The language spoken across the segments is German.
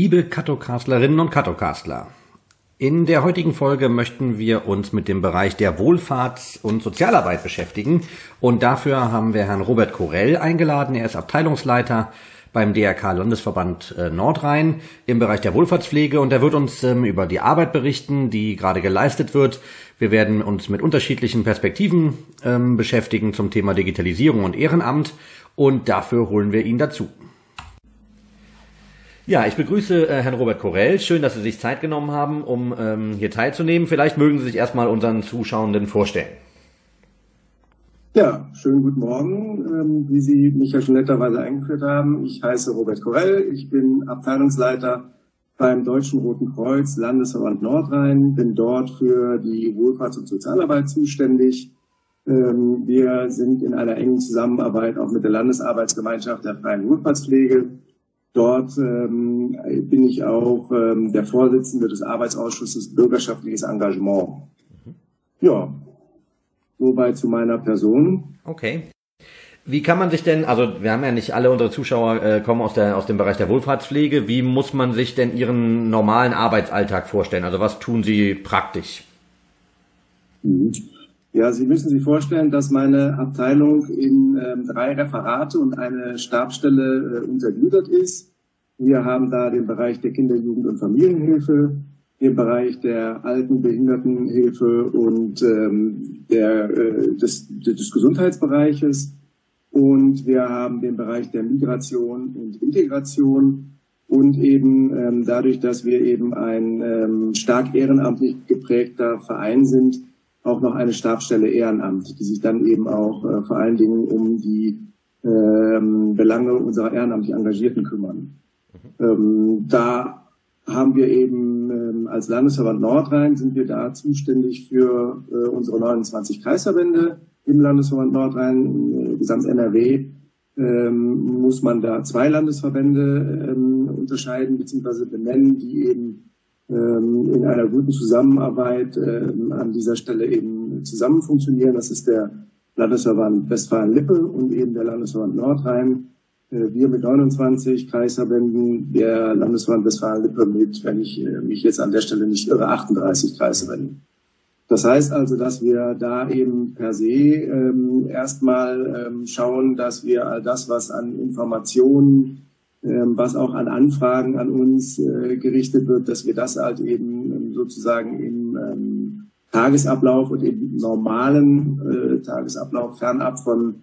Liebe Katokastlerinnen und Katokastler, in der heutigen Folge möchten wir uns mit dem Bereich der Wohlfahrts- und Sozialarbeit beschäftigen und dafür haben wir Herrn Robert Korell eingeladen. Er ist Abteilungsleiter beim DRK Landesverband äh, Nordrhein im Bereich der Wohlfahrtspflege und er wird uns ähm, über die Arbeit berichten, die gerade geleistet wird. Wir werden uns mit unterschiedlichen Perspektiven ähm, beschäftigen zum Thema Digitalisierung und Ehrenamt und dafür holen wir ihn dazu. Ja, ich begrüße äh, Herrn Robert Korell. Schön, dass Sie sich Zeit genommen haben, um ähm, hier teilzunehmen. Vielleicht mögen Sie sich erstmal unseren Zuschauenden vorstellen. Ja, schönen guten Morgen. Ähm, wie Sie mich ja schon netterweise eingeführt haben, ich heiße Robert Korell. Ich bin Abteilungsleiter beim Deutschen Roten Kreuz Landesverband Nordrhein, bin dort für die Wohlfahrts- und Sozialarbeit zuständig. Ähm, wir sind in einer engen Zusammenarbeit auch mit der Landesarbeitsgemeinschaft der Freien Wohlfahrtspflege Dort ähm, bin ich auch ähm, der Vorsitzende des Arbeitsausschusses Bürgerschaftliches Engagement. Mhm. Ja, soweit zu meiner Person. Okay. Wie kann man sich denn, also wir haben ja nicht alle unsere Zuschauer äh, kommen aus, der, aus dem Bereich der Wohlfahrtspflege, wie muss man sich denn Ihren normalen Arbeitsalltag vorstellen? Also was tun Sie praktisch? Mhm. Ja, Sie müssen sich vorstellen, dass meine Abteilung in ähm, drei Referate und eine Stabstelle äh, untergliedert ist. Wir haben da den Bereich der Kinder-, Jugend- und Familienhilfe, den Bereich der Altenbehindertenhilfe und ähm, der, äh, des, des Gesundheitsbereiches. Und wir haben den Bereich der Migration und Integration. Und eben ähm, dadurch, dass wir eben ein ähm, stark ehrenamtlich geprägter Verein sind, auch noch eine Stabsstelle Ehrenamt, die sich dann eben auch äh, vor allen Dingen um die ähm, Belange unserer ehrenamtlich Engagierten kümmern. Mhm. Ähm, da haben wir eben ähm, als Landesverband Nordrhein sind wir da zuständig für äh, unsere 29 Kreisverbände im Landesverband Nordrhein, äh, gesamt NRW. Ähm, muss man da zwei Landesverbände ähm, unterscheiden bzw. benennen, die eben in einer guten Zusammenarbeit ähm, an dieser Stelle eben zusammen funktionieren. Das ist der Landesverband Westfalen-Lippe und eben der Landesverband Nordrhein. Äh, wir mit 29 Kreisverbänden, der Landesverband Westfalen-Lippe mit, wenn ich äh, mich jetzt an der Stelle nicht irre, 38 Kreisverbänden. Das heißt also, dass wir da eben per se ähm, erstmal ähm, schauen, dass wir all das, was an Informationen ähm, was auch an Anfragen an uns äh, gerichtet wird, dass wir das halt eben ähm, sozusagen im ähm, Tagesablauf und im normalen äh, Tagesablauf fernab von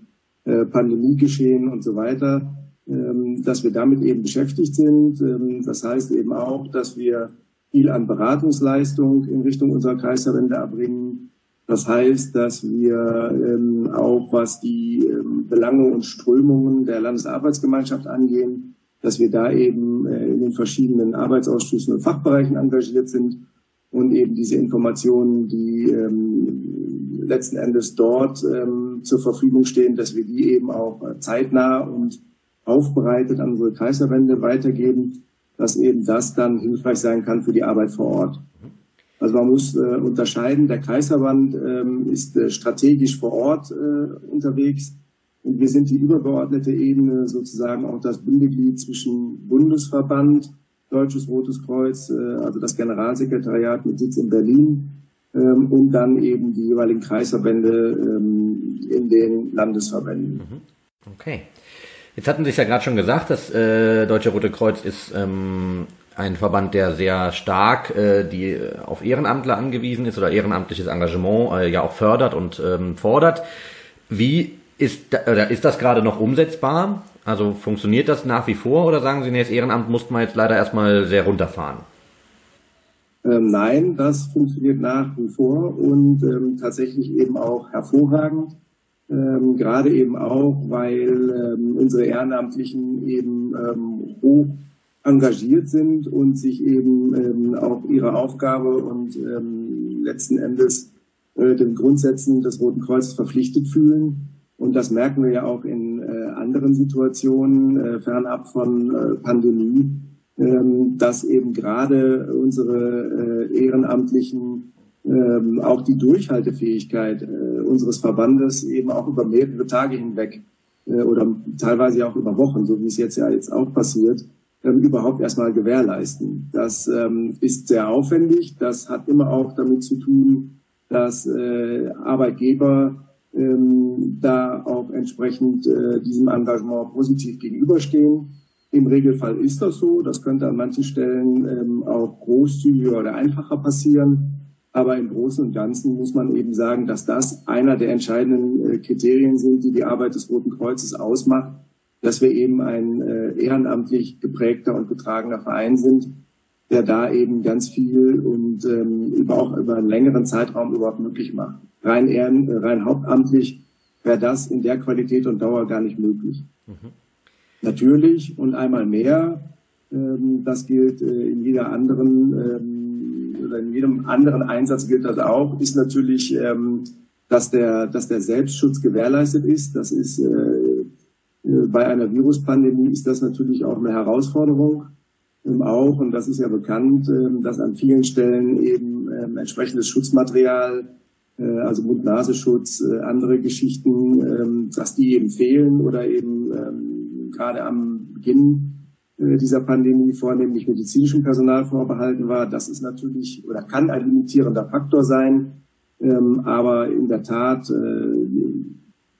äh, Pandemiegeschehen und so weiter, dass wir damit eben beschäftigt sind. das heißt eben auch, dass wir viel an Beratungsleistung in Richtung unserer Kreisverbände erbringen. Das heißt, dass wir auch, was die Belange und Strömungen der Landesarbeitsgemeinschaft angehen, dass wir da eben äh, in den verschiedenen Arbeitsausschüssen und Fachbereichen engagiert sind und eben diese Informationen, die ähm, letzten Endes dort ähm, zur Verfügung stehen, dass wir die eben auch zeitnah und aufbereitet an unsere Kreisverbände weitergeben, dass eben das dann hilfreich sein kann für die Arbeit vor Ort. Also man muss äh, unterscheiden, der Kreisverband ähm, ist äh, strategisch vor Ort äh, unterwegs wir sind die übergeordnete Ebene, sozusagen auch das Bindeglied zwischen Bundesverband, Deutsches Rotes Kreuz, äh, also das Generalsekretariat mit Sitz in Berlin ähm, und dann eben die jeweiligen Kreisverbände ähm, in den Landesverbänden. Mhm. Okay. Jetzt hatten Sie es ja gerade schon gesagt, das äh, Deutsche Rote Kreuz ist ähm, ein Verband, der sehr stark äh, die auf Ehrenamtler angewiesen ist oder ehrenamtliches Engagement ja auch fördert und fordert. Wie ist, oder ist das gerade noch umsetzbar? Also funktioniert das nach wie vor oder sagen Sie, nee, das Ehrenamt muss man jetzt leider erstmal sehr runterfahren? Ähm, nein, das funktioniert nach wie vor und ähm, tatsächlich eben auch hervorragend. Ähm, gerade eben auch, weil ähm, unsere Ehrenamtlichen eben ähm, hoch engagiert sind und sich eben ähm, auch ihre Aufgabe und letzten Endes äh, den Grundsätzen des Roten Kreuzes verpflichtet fühlen. Und das merken wir ja auch in äh, anderen Situationen, äh, fernab von äh, Pandemie, ähm, dass eben gerade unsere äh, Ehrenamtlichen ähm, auch die Durchhaltefähigkeit äh, unseres Verbandes eben auch über mehrere Tage hinweg äh, oder teilweise auch über Wochen, so wie es jetzt ja jetzt auch passiert, ähm, überhaupt erstmal gewährleisten. Das ist sehr aufwendig. Das hat immer auch damit zu tun, dass Arbeitgeber ähm, da auch entsprechend äh, diesem Engagement positiv gegenüberstehen. Im Regelfall ist das so. Das könnte an manchen Stellen ähm, auch großzügiger oder einfacher passieren. Aber im Großen und Ganzen muss man eben sagen, dass das einer der entscheidenden äh, Kriterien sind, die die Arbeit des Roten Kreuzes ausmacht, dass wir eben ein äh, ehrenamtlich geprägter und getragener Verein sind, der da eben ganz viel und ähm, über, auch über einen längeren Zeitraum überhaupt möglich macht. Rein, ehren, äh, rein hauptamtlich wäre das in der Qualität und Dauer gar nicht möglich. Mhm. Natürlich und einmal mehr, ähm, das gilt äh, in jeder anderen ähm, oder in jedem anderen Einsatz gilt das auch, ist natürlich, ähm, dass der, dass der Selbstschutz gewährleistet ist. Das ist äh, äh bei einer Viruspandemie ist das natürlich auch eine Herausforderung auch, und das ist ja bekannt, ähm, dass an vielen Stellen eben ähm, entsprechendes Schutzmaterial äh, also Mund-Nasenschutz, äh, andere Geschichten, dass die eben fehlen oder eben gerade am Beginn äh, dieser Pandemie vornehmlich medizinischem Personal vorbehalten war. Das ist natürlich oder kann ein limitierender Faktor sein. Ähm, aber in der Tat,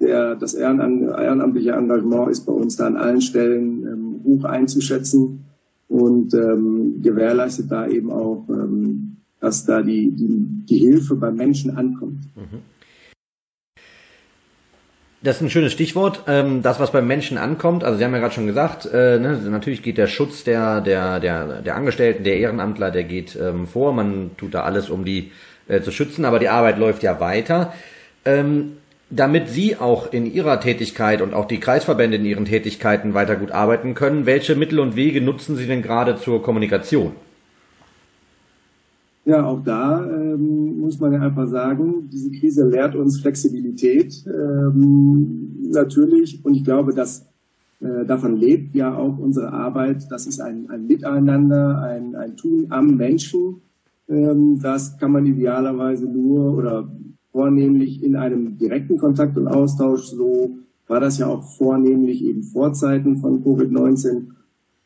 der, das ehrenamtliche Engagement ist bei uns da an allen Stellen ähm, hoch einzuschätzen und ähm, gewährleistet da eben auch, dass da die, die, die Hilfe beim Menschen ankommt. Mhm. Das ist ein schönes Stichwort. Ähm, das, was beim Menschen ankommt, also Sie haben ja gerade schon gesagt, äh, ne, natürlich geht der Schutz der, der, der, der Angestellten, der Ehrenamtler, der geht ähm, vor. Man tut da alles, um die äh, zu schützen, aber die Arbeit läuft ja weiter. Ähm, damit Sie auch in Ihrer Tätigkeit und auch die Kreisverbände in ihren Tätigkeiten weiter gut arbeiten können, welche Mittel und Wege nutzen Sie denn gerade zur Kommunikation? Ja, auch da ähm, muss man ja einfach sagen, diese Krise lehrt uns Flexibilität ähm, natürlich. Und ich glaube, dass äh, davon lebt ja auch unsere Arbeit. Das ist ein, ein Miteinander, ein, ein Tun am Menschen. Ähm, das kann man idealerweise nur oder vornehmlich in einem direkten Kontakt und Austausch. So war das ja auch vornehmlich eben vor Zeiten von Covid-19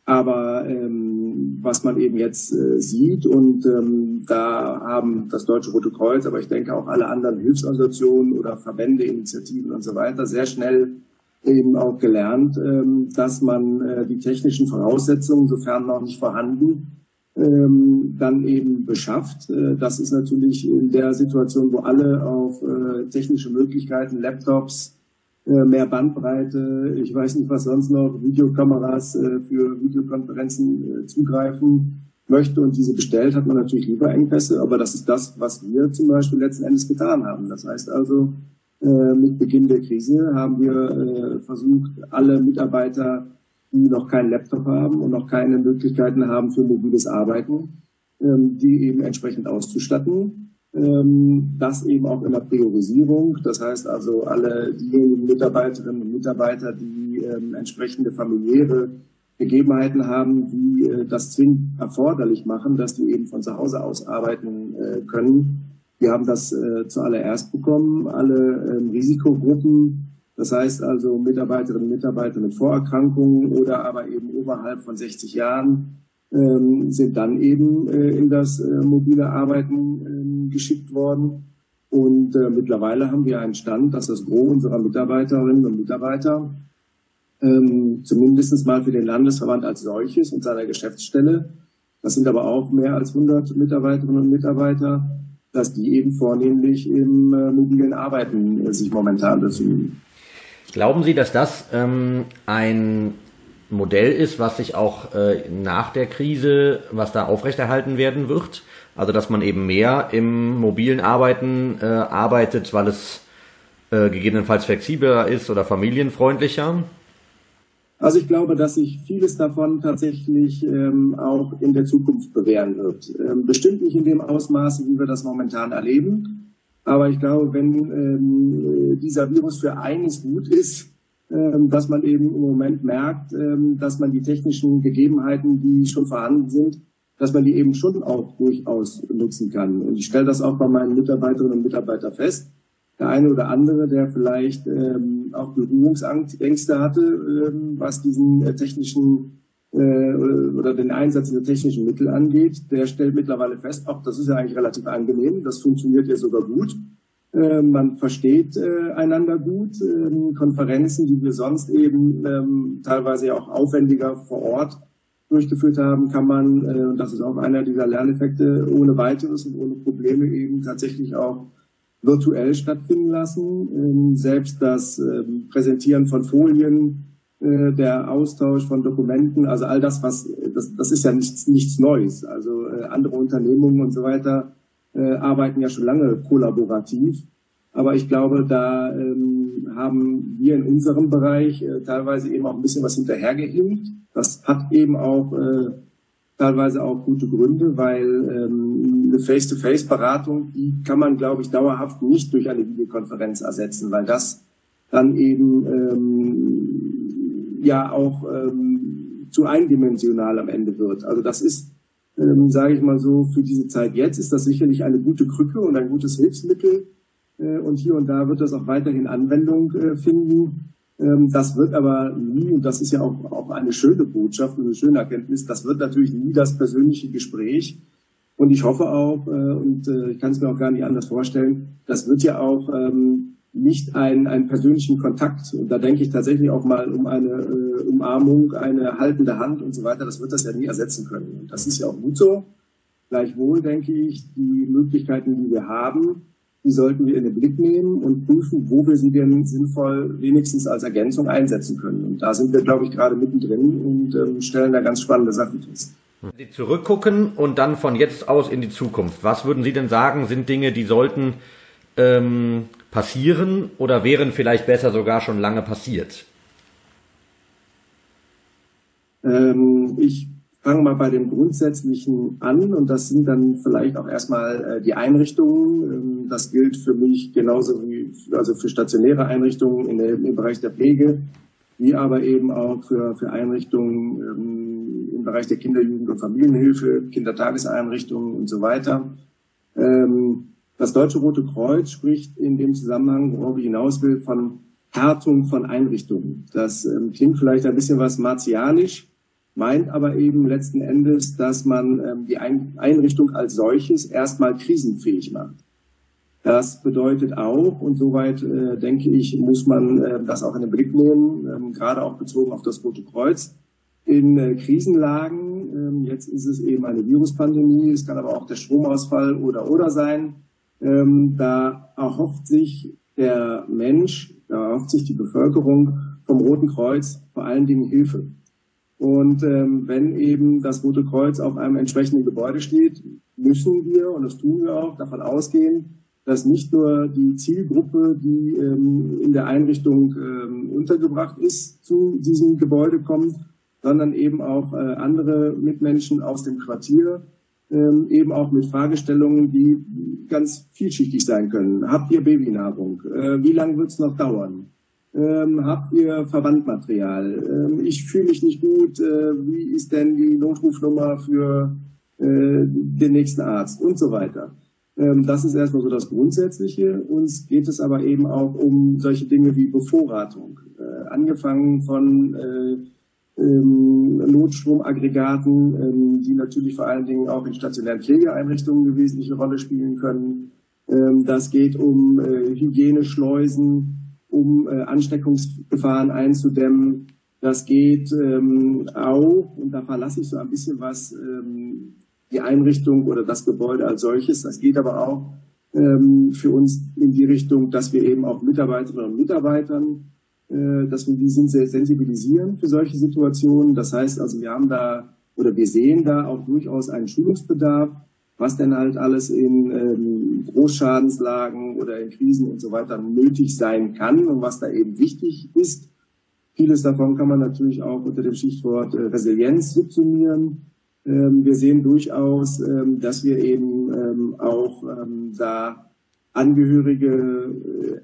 aber ähm, was man eben jetzt äh, sieht und ähm, da haben das Deutsche Rote Kreuz, aber ich denke auch alle anderen Hilfsorganisationen oder Verbände, Initiativen und so weiter sehr schnell eben auch gelernt, ähm, dass man äh, die technischen Voraussetzungen, sofern noch nicht vorhanden, ähm, dann eben beschafft. Äh, das ist natürlich in der Situation, wo alle auf äh, technische Möglichkeiten, Laptops, äh, mehr Bandbreite, ich weiß nicht, was sonst noch, Videokameras äh, für Videokonferenzen äh, zugreifen möchte und diese bestellt, hat man natürlich lieber Engpässe, aber das ist das, was wir zum Beispiel letzten Endes getan haben. Das heißt also, mit Beginn der Krise haben wir versucht, alle Mitarbeiter, die noch keinen Laptop haben und noch keine Möglichkeiten haben für mobiles Arbeiten, ähm, die eben entsprechend auszustatten ähm, das eben auch in der Priorisierung. Das heißt also, alle diejenigen Mitarbeiterinnen und Mitarbeiter, die ähm, entsprechende familiäre Gegebenheiten haben, die äh, das zwingend erforderlich machen, dass die eben von zu Hause aus arbeiten äh, können. Wir haben das äh, zuallererst bekommen, alle ähm, Risikogruppen, das heißt also Mitarbeiterinnen und Mitarbeiter mit Vorerkrankungen oder aber eben oberhalb von 60 Jahren, ähm, sind dann eben äh, in das äh, mobile Arbeiten ähm, geschickt worden. Und äh, mittlerweile haben wir einen Stand, dass das Gros unserer Mitarbeiterinnen und Mitarbeiter ähm, zumindest mal für den Landesverband als solches und seiner Geschäftsstelle, das sind aber auch mehr als 100 Mitarbeiterinnen und Mitarbeiter, dass die eben vornehmlich im äh, mobilen Arbeiten äh, sich momentan befinden. Glauben Sie, dass das ähm, ein Modell ist, was sich auch äh, nach der Krise, was da aufrechterhalten werden wird. Also dass man eben mehr im mobilen Arbeiten äh, arbeitet, weil es äh, gegebenenfalls flexibler ist oder familienfreundlicher. Also ich glaube, dass sich vieles davon tatsächlich ähm, auch in der Zukunft bewähren wird. Ähm, bestimmt nicht in dem Ausmaß, wie wir das momentan erleben. Aber ich glaube, wenn ähm, dieser Virus für eines gut ist, ähm, dass man eben im Moment merkt, ähm, dass man die technischen Gegebenheiten, die schon vorhanden sind, dass man die eben schon auch durchaus nutzen kann. Und ich stelle das auch bei meinen Mitarbeiterinnen und Mitarbeitern fest. Der eine oder andere, der vielleicht ähm, auch Berührungsängste hatte, was diesen äh, technischen oder den Einsatz der technischen Mittel angeht, der stellt mittlerweile fest, ach, das ist ja eigentlich relativ angenehm, das funktioniert ja sogar gut. Äh, man versteht äh, einander gut. Ähm, Konferenzen, die wir sonst eben ähm, teilweise auch aufwendiger vor Ort durchgeführt haben, kann man, und das ist auch einer dieser Lerneffekte, ohne weiteres und ohne Probleme eben tatsächlich auch virtuell stattfinden lassen. Ähm, selbst das Präsentieren von Folien, der Austausch von Dokumenten, also all das, was das, das ist ja nichts, nichts Neues. Also äh, andere Unternehmungen und so weiter äh, arbeiten ja schon lange kollaborativ. Aber ich glaube, da ähm, haben wir in unserem Bereich äh, teilweise eben auch ein bisschen was hinterhergehinkt. Das hat eben auch äh, teilweise auch gute Gründe, weil ähm, eine Face-to-Face-Beratung, die kann man, glaube ich, dauerhaft nicht durch eine Videokonferenz ersetzen, weil das dann eben ähm, ja auch ähm, zu eindimensional am Ende wird. Also das ist, ähm, sage ich mal so, für diese Zeit jetzt ist das sicherlich eine gute Krücke und ein gutes Hilfsmittel. Äh, und hier und da wird das auch weiterhin Anwendung äh, finden. Ähm, das wird aber nie, und das ist ja auch, auch eine schöne Botschaft und eine schöne Erkenntnis, das wird natürlich nie das persönliche Gespräch. Und ich hoffe auch, äh, und äh, ich kann es mir auch gar nicht anders vorstellen, das wird ja auch ähm, nicht einen, einen persönlichen Kontakt. Und da denke ich tatsächlich auch mal um eine äh, Umarmung, eine haltende Hand und so weiter. Das wird das ja nie ersetzen können. Und das ist ja auch gut so. Gleichwohl denke ich, die Möglichkeiten, die wir haben, die sollten wir in den Blick nehmen und prüfen, wo wir sie denn sinnvoll wenigstens als Ergänzung einsetzen können. Und da sind wir, glaube ich, gerade mittendrin und ähm, stellen da ganz spannende Sachen fest. Sie zurückgucken und dann von jetzt aus in die Zukunft. Was würden Sie denn sagen, sind Dinge, die sollten ähm, passieren oder wären vielleicht besser sogar schon lange passiert? Ähm, ich fange mal bei dem Grundsätzlichen an und das sind dann vielleicht auch erstmal äh, die Einrichtungen. Ähm, das gilt für mich genauso wie also für stationäre Einrichtungen in der, im Bereich der Pflege, wie aber eben auch für, für Einrichtungen ähm, im Bereich der Kinder-, Jugend- und Familienhilfe, Kindertageseinrichtungen und so weiter. Ähm, das Deutsche Rote Kreuz spricht in dem Zusammenhang, worauf ich hinaus will, von Härtung von Einrichtungen. Das ähm, klingt vielleicht ein bisschen was martialisch, meint aber eben letzten Endes, dass man ähm, die Ein Einrichtung als solches erstmal krisenfähig macht. Das bedeutet auch, und soweit äh, denke ich, muss man äh, das auch in den Blick nehmen, ähm, gerade auch bezogen auf das Rote Kreuz, in äh, Krisenlagen, ähm, jetzt ist es eben eine Viruspandemie, es kann aber auch der Stromausfall oder oder sein, ähm, da erhofft sich der Mensch, da erhofft sich die Bevölkerung vom Roten Kreuz vor allen Dingen Hilfe. Und ähm, wenn eben das Rote Kreuz auf einem entsprechenden Gebäude steht, müssen wir, und das tun wir auch, davon ausgehen, dass nicht nur die Zielgruppe, die ähm, in der Einrichtung ähm, untergebracht ist, zu diesem Gebäude kommt, sondern eben auch äh, andere Mitmenschen aus dem Quartier, ähm, eben auch mit Fragestellungen, die ganz vielschichtig sein können. Habt ihr Babynahrung? Äh, wie lange wird es noch dauern? Ähm, habt ihr Verbandmaterial? Ähm, ich fühle mich nicht gut. Äh, wie ist denn die Notrufnummer für äh, den nächsten Arzt und so weiter? Ähm, das ist erstmal so das Grundsätzliche. Uns geht es aber eben auch um solche Dinge wie Bevorratung. Äh, angefangen von äh, ähm, Notstromaggregaten, ähm, die natürlich vor allen Dingen auch in stationären Pflegeeinrichtungen eine wesentliche Rolle spielen können. Ähm, das geht um äh, Hygieneschleusen, um äh, Ansteckungsgefahren einzudämmen. Das geht ähm, auch, und da verlasse ich so ein bisschen was, ähm, die Einrichtung oder das Gebäude als solches. Das geht aber auch ähm, für uns in die Richtung, dass wir eben auch Mitarbeiterinnen und Mitarbeitern dass wir die sind sehr sensibilisieren für solche Situationen. Das heißt also, wir haben da oder wir sehen da auch durchaus einen Schulungsbedarf, was denn halt alles in ähm, Großschadenslagen oder in Krisen und so weiter nötig sein kann und was da eben wichtig ist. Vieles davon kann man natürlich auch unter dem Stichwort äh, Resilienz subsumieren. Ähm, wir sehen durchaus, ähm, dass wir eben auch da Angehörige,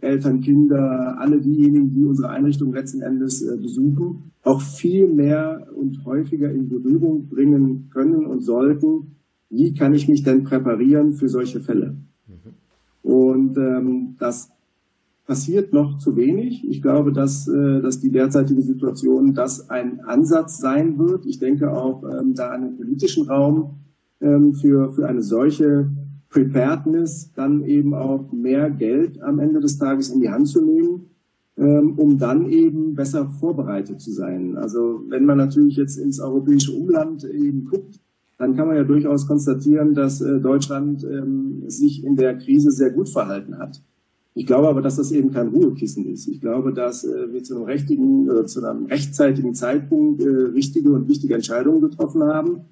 äh, Eltern, Kinder, alle diejenigen, die unsere Einrichtung letzten Endes äh, besuchen, auch viel mehr und häufiger in Berührung bringen können und sollten. Wie kann ich mich denn präparieren für solche Fälle? Mhm. Und ähm, das passiert noch zu wenig. Ich glaube, dass, äh, dass die derzeitige Situation das ein Ansatz sein wird. Ich denke auch ähm, da an den politischen Raum ähm, für, für eine solche Preparedness dann eben auch mehr Geld am Ende des Tages in die Hand zu nehmen, ähm, um dann eben besser vorbereitet zu sein. Also wenn man natürlich jetzt ins europäische Umland eben guckt, dann kann man ja durchaus konstatieren, dass äh, Deutschland ähm, sich in der Krise sehr gut verhalten hat. Ich glaube aber, dass das eben kein Ruhekissen ist. Ich glaube, dass äh, wir zu einem richtigen, äh, zu einem rechtzeitigen Zeitpunkt richtige und wichtige Entscheidungen getroffen haben.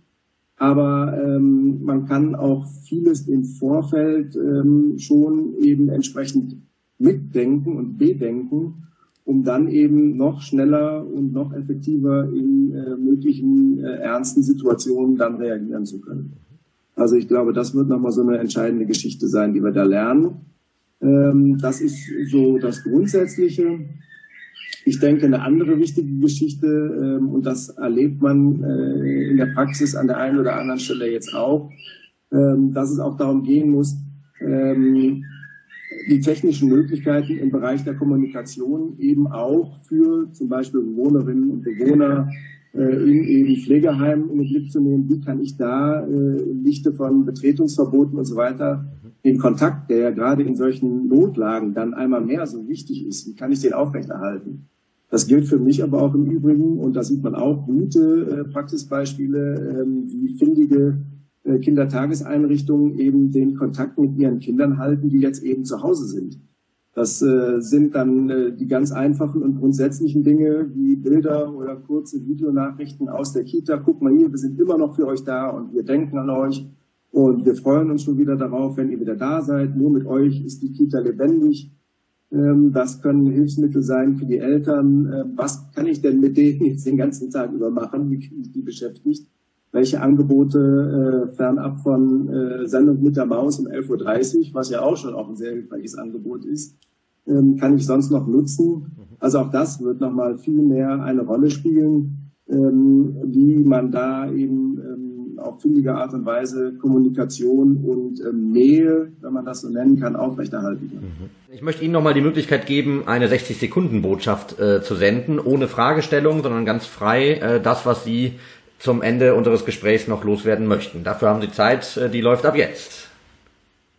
Aber ähm, man kann auch vieles im Vorfeld ähm, schon eben entsprechend mitdenken und bedenken, um dann eben noch schneller und noch effektiver in äh, möglichen äh, ernsten Situationen dann reagieren zu können. Also ich glaube, das wird nochmal so eine entscheidende Geschichte sein, die wir da lernen. Ähm, das ist so das Grundsätzliche. Ich denke, eine andere wichtige Geschichte, ähm, und das erlebt man äh, in der Praxis an der einen oder anderen Stelle jetzt auch, ähm, dass es auch darum gehen muss, die technischen Möglichkeiten im Bereich der Kommunikation eben auch für zum Beispiel Bewohnerinnen und Bewohner äh, in eben Pflegeheimen in den Blick zu nehmen. Wie kann ich da äh, Lichte von Betretungsverboten und so weiter den Kontakt, der ja gerade in solchen Notlagen dann einmal mehr so wichtig ist, wie kann ich den aufrechterhalten? Das gilt für mich aber auch im Übrigen, und da sieht man auch gute äh, Praxisbeispiele, ähm, wie findige äh, Kindertageseinrichtungen eben den Kontakt mit ihren Kindern halten, die jetzt eben zu Hause sind. Das äh, sind dann äh, die ganz einfachen und grundsätzlichen Dinge wie Bilder oder kurze Videonachrichten aus der Kita. Guck mal hier, wir sind immer noch für euch da und wir denken an euch. Und wir freuen uns schon wieder darauf, wenn ihr wieder da seid. Nur mit euch ist die Kita lebendig. Ähm, das können Hilfsmittel sein für die Eltern. Ähm, was kann ich denn mit denen jetzt den ganzen Tag über machen? Wie kriege ich die beschäftigt? Welche Angebote äh, fernab von äh, Sendung mit der Maus um 11.30 Uhr, was ja auch schon auch ein sehr hilfreiches Angebot ist, ähm, kann ich sonst noch nutzen? Also auch das wird nochmal viel mehr eine Rolle spielen, wie man da eben auf findige Art und Weise Kommunikation und ähm, Nähe, wenn man das so nennen kann, aufrechterhalten kann. Mhm. Ich möchte Ihnen nochmal die Möglichkeit geben, eine 60-Sekunden-Botschaft äh, zu senden, ohne Fragestellung, sondern ganz frei äh, das, was Sie zum Ende unseres Gesprächs noch loswerden möchten. Dafür haben Sie Zeit, äh, die läuft ab jetzt.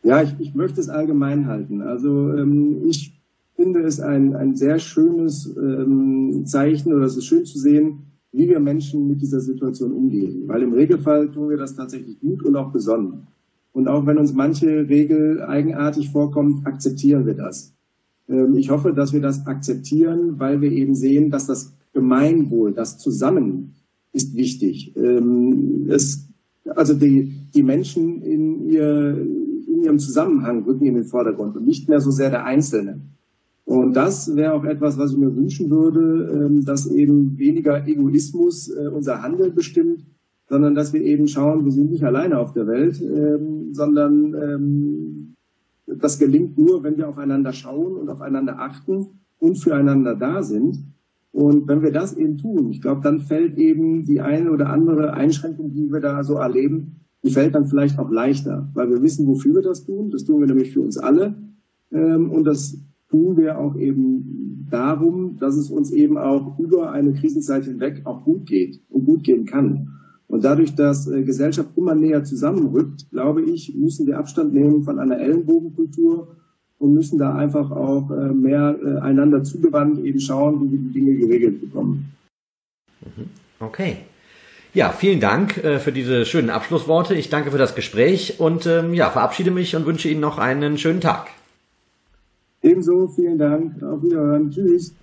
Ja, ich, ich möchte es allgemein halten. Also ähm, ich finde es ein, ein sehr schönes ähm, Zeichen oder es ist schön zu sehen, wie wir Menschen mit dieser Situation umgehen. Weil im Regelfall tun wir das tatsächlich gut und auch besonnen. Und auch wenn uns manche Regel eigenartig vorkommt, akzeptieren wir das. Ähm, ich hoffe, dass wir das akzeptieren, weil wir eben sehen, dass das Gemeinwohl, das Zusammen ist wichtig. Ähm, es, also die, die Menschen in, ihr, in ihrem Zusammenhang rücken in den Vordergrund und nicht mehr so sehr der Einzelne. Und das wäre auch etwas, was ich mir wünschen würde, ähm, dass eben weniger Egoismus äh, unser Handeln bestimmt, sondern dass wir eben schauen, wir sind nicht alleine auf der Welt, ähm, sondern ähm, das gelingt nur, wenn wir aufeinander schauen und aufeinander achten und füreinander da sind. Und wenn wir das eben tun, ich glaube, dann fällt eben die eine oder andere Einschränkung, die wir da so erleben, die fällt dann vielleicht auch leichter, weil wir wissen, wofür wir das tun. Das tun wir nämlich für uns alle. Und das tun wir auch eben darum, dass es uns eben auch über eine Krisenzeit hinweg auch gut geht und gut gehen kann. Und dadurch, dass äh, Gesellschaft immer näher zusammenrückt, glaube ich, müssen wir Abstand nehmen von einer Ellenbogenkultur und müssen da einfach auch äh, mehr äh, einander zugewandt eben schauen, wie wir die Dinge geregelt bekommen. Mhm. Okay. Ja, vielen Dank für diese schönen Abschlussworte. Ich danke für das Gespräch und ähm, ja, verabschiede mich und wünsche Ihnen noch einen schönen Tag. Ebenso, vielen Dank. Auf Wiederhören. Tschüss.